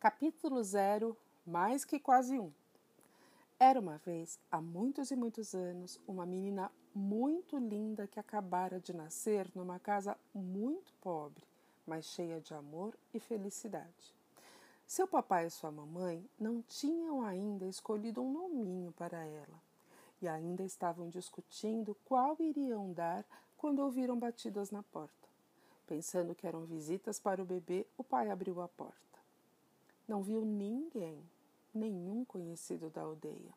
Capítulo 0 Mais que quase um. Era uma vez, há muitos e muitos anos, uma menina muito linda que acabara de nascer numa casa muito pobre, mas cheia de amor e felicidade. Seu papai e sua mamãe não tinham ainda escolhido um nominho para ela e ainda estavam discutindo qual iriam dar quando ouviram batidas na porta. Pensando que eram visitas para o bebê, o pai abriu a porta. Não viu ninguém, nenhum conhecido da aldeia.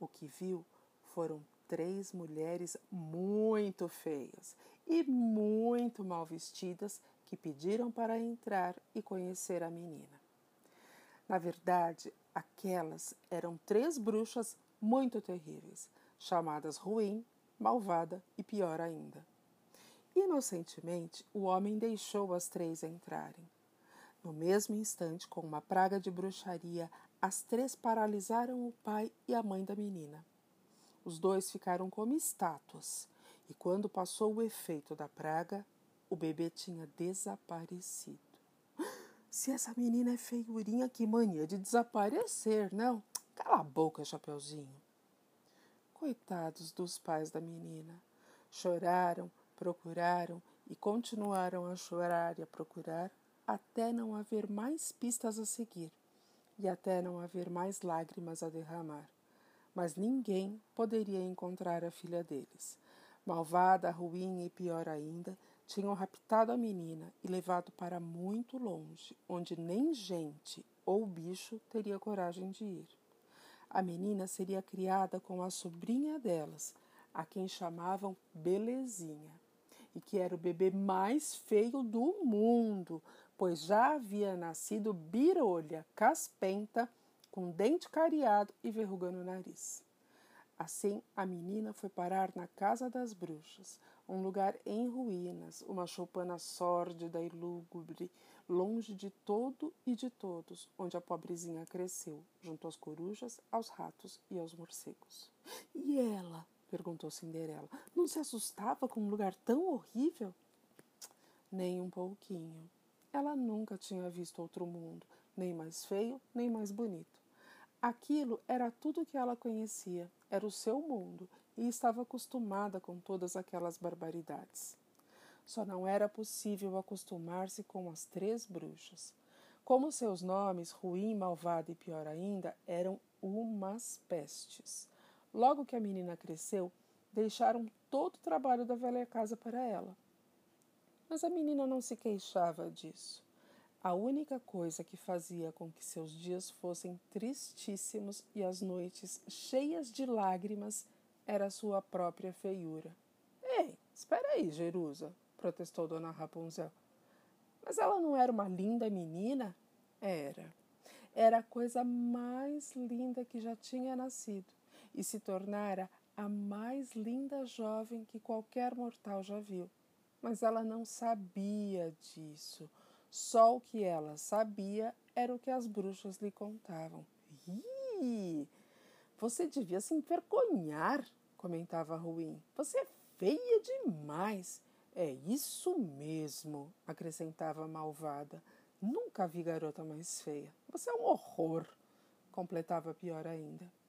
O que viu foram três mulheres muito feias e muito mal vestidas que pediram para entrar e conhecer a menina. Na verdade, aquelas eram três bruxas muito terríveis, chamadas ruim, malvada e pior ainda. Inocentemente, o homem deixou as três entrarem. No mesmo instante, com uma praga de bruxaria, as três paralisaram o pai e a mãe da menina. Os dois ficaram como estátuas, e quando passou o efeito da praga, o bebê tinha desaparecido. Se essa menina é feiurinha, que mania de desaparecer, não? Cala a boca, Chapeuzinho. Coitados dos pais da menina. Choraram, procuraram e continuaram a chorar e a procurar até não haver mais pistas a seguir e até não haver mais lágrimas a derramar. Mas ninguém poderia encontrar a filha deles. Malvada, ruim e pior ainda, tinham raptado a menina e levado para muito longe, onde nem gente ou bicho teria coragem de ir. A menina seria criada com a sobrinha delas, a quem chamavam Belezinha, e que era o bebê mais feio do mundo, pois já havia nascido birolha, caspenta, com dente cariado e verruga no nariz. Assim, a menina foi parar na casa das bruxas, um lugar em ruínas, uma choupana sórdida e lúgubre, longe de todo e de todos, onde a pobrezinha cresceu, junto às corujas, aos ratos e aos morcegos. E ela? perguntou Cinderela. Não se assustava com um lugar tão horrível? Nem um pouquinho. Ela nunca tinha visto outro mundo, nem mais feio, nem mais bonito. Aquilo era tudo que ela conhecia, era o seu mundo, e estava acostumada com todas aquelas barbaridades. Só não era possível acostumar-se com as três bruxas. Como seus nomes, ruim, malvada e pior ainda, eram umas pestes. Logo que a menina cresceu, deixaram todo o trabalho da velha casa para ela. Mas a menina não se queixava disso. A única coisa que fazia com que seus dias fossem tristíssimos e as noites cheias de lágrimas era sua própria feiura. Ei, espera aí, Jerusa, protestou Dona Rapunzel. Mas ela não era uma linda menina? Era. Era a coisa mais linda que já tinha nascido e se tornara a mais linda jovem que qualquer mortal já viu mas ela não sabia disso. Só o que ela sabia era o que as bruxas lhe contavam. Ih, você devia se envergonhar, comentava Ruim. Você é feia demais. É isso mesmo, acrescentava a malvada. Nunca vi garota mais feia. Você é um horror, completava pior ainda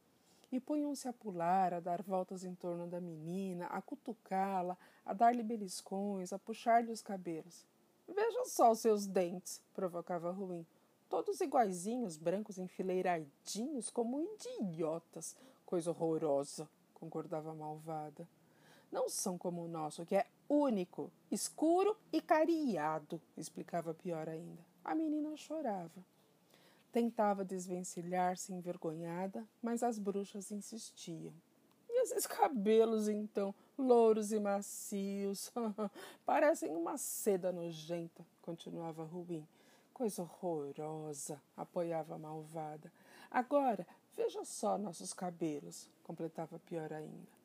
e punham-se a pular, a dar voltas em torno da menina, a cutucá-la, a dar-lhe beliscões, a puxar-lhe os cabelos. Veja só os seus dentes, provocava Ruim. Todos iguaizinhos, brancos enfileiradinhos, como idiotas. Coisa horrorosa, concordava a malvada. Não são como o nosso, que é único, escuro e cariado, explicava pior ainda. A menina chorava. Tentava desvencilhar-se envergonhada, mas as bruxas insistiam. E esses cabelos, então, louros e macios, parecem uma seda nojenta, continuava Ruim. Coisa horrorosa, apoiava a malvada. Agora, veja só nossos cabelos, completava pior ainda.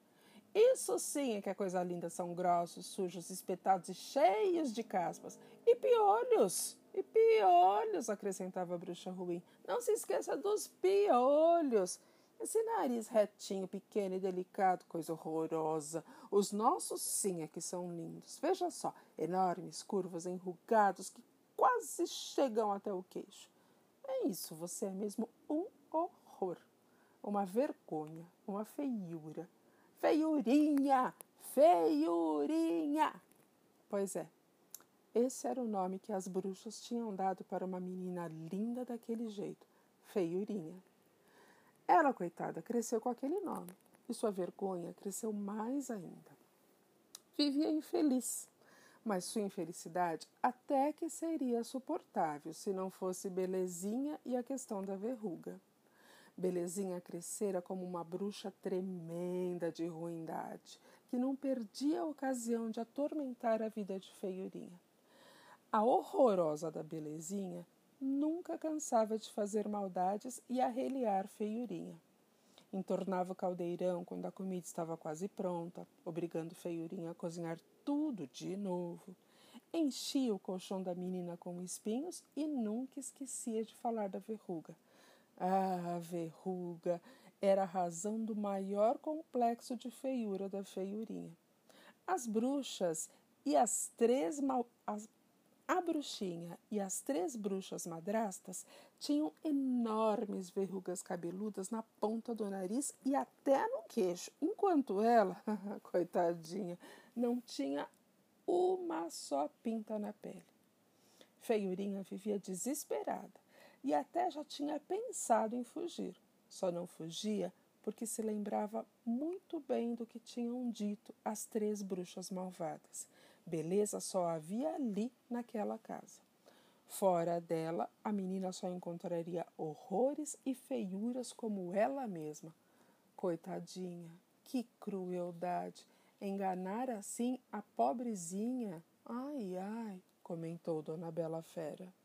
Isso sim é que a coisa linda são grossos, sujos, espetados e cheios de caspas. E piolhos! E piolhos, acrescentava a bruxa ruim. Não se esqueça dos piolhos. Esse nariz retinho, pequeno e delicado, coisa horrorosa. Os nossos sim é que são lindos. Veja só, enormes, curvas, enrugados, que quase chegam até o queixo. É isso, você é mesmo um horror, uma vergonha, uma feiura. Feiurinha! Feiurinha! Pois é, esse era o nome que as bruxas tinham dado para uma menina linda daquele jeito, Feiurinha. Ela, coitada, cresceu com aquele nome e sua vergonha cresceu mais ainda. Vivia infeliz, mas sua infelicidade até que seria suportável se não fosse Belezinha e a questão da verruga. Belezinha crescera como uma bruxa tremenda de ruindade, que não perdia a ocasião de atormentar a vida de Feiurinha. A horrorosa da Belezinha nunca cansava de fazer maldades e arreliar Feiurinha. Entornava o caldeirão quando a comida estava quase pronta, obrigando Feiurinha a cozinhar tudo de novo. Enchia o colchão da menina com espinhos e nunca esquecia de falar da verruga. Ah, a verruga era a razão do maior complexo de feiura da feiurinha. As bruxas e as três mal, as, a bruxinha e as três bruxas madrastas tinham enormes verrugas cabeludas na ponta do nariz e até no queixo, enquanto ela, coitadinha, não tinha uma só pinta na pele. Feiurinha vivia desesperada e até já tinha pensado em fugir. Só não fugia porque se lembrava muito bem do que tinham dito as três bruxas malvadas. Beleza só havia ali naquela casa. Fora dela, a menina só encontraria horrores e feiuras como ela mesma. Coitadinha, que crueldade! Enganar assim a pobrezinha. Ai, ai, comentou Dona Bela Fera.